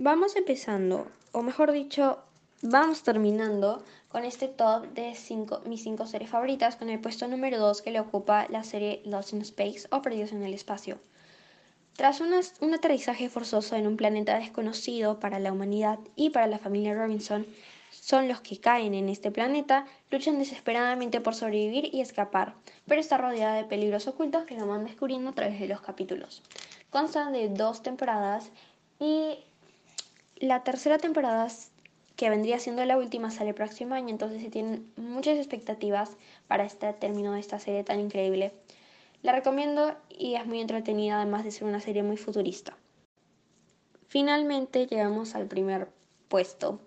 vamos empezando, o mejor dicho, vamos terminando con este top de cinco, mis 5 series favoritas, con el puesto número 2 que le ocupa la serie Lost in Space o Perdidos en el Espacio. Tras un aterrizaje forzoso en un planeta desconocido para la humanidad y para la familia Robinson, son los que caen en este planeta, luchan desesperadamente por sobrevivir y escapar, pero está rodeada de peligros ocultos que lo van descubriendo a través de los capítulos. Consta de dos temporadas y la tercera temporada, que vendría siendo la última, sale próximo año, entonces se tienen muchas expectativas para este término de esta serie tan increíble. La recomiendo y es muy entretenida, además de ser una serie muy futurista. Finalmente llegamos al primer puesto.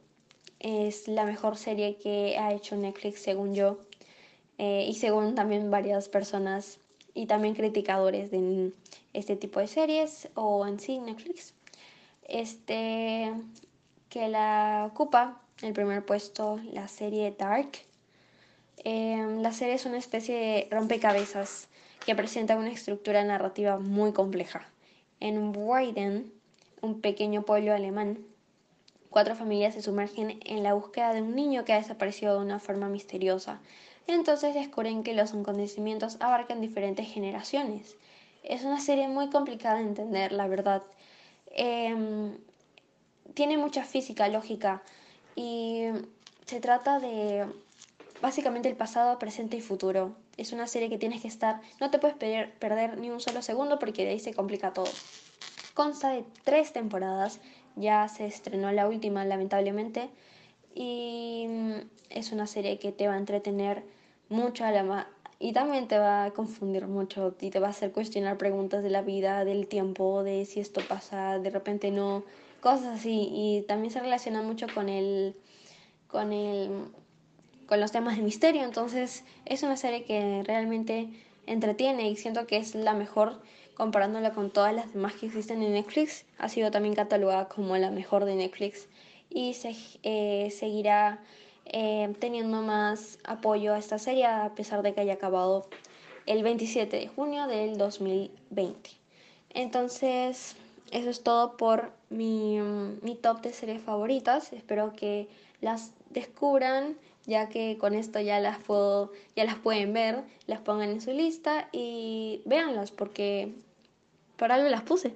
Es la mejor serie que ha hecho Netflix, según yo, eh, y según también varias personas y también criticadores de este tipo de series o en sí Netflix este, que la ocupa el primer puesto la serie Dark. Em, la serie es una especie de rompecabezas que presenta una estructura narrativa muy compleja. En Weiden, un pequeño pueblo alemán, cuatro familias se sumergen en la búsqueda de un niño que ha desaparecido de una forma misteriosa. Entonces descubren que los acontecimientos abarcan diferentes generaciones. Es una serie muy complicada de entender, la verdad. Em, tiene mucha física, lógica y se trata de básicamente el pasado, presente y futuro. Es una serie que tienes que estar, no te puedes perder ni un solo segundo porque de ahí se complica todo. Consta de tres temporadas, ya se estrenó la última lamentablemente y es una serie que te va a entretener mucho a la, y también te va a confundir mucho y te va a hacer cuestionar preguntas de la vida, del tiempo, de si esto pasa, de repente no, cosas así. Y también se relaciona mucho con el, con el, con los temas de misterio. Entonces es una serie que realmente entretiene y siento que es la mejor comparándola con todas las demás que existen en Netflix. Ha sido también catalogada como la mejor de Netflix y se eh, seguirá eh, teniendo más apoyo a esta serie a pesar de que haya acabado el 27 de junio del 2020. Entonces, eso es todo por mi, mi top de series favoritas. Espero que las descubran ya que con esto ya las puedo, ya las pueden ver, las pongan en su lista y véanlas porque por algo las puse.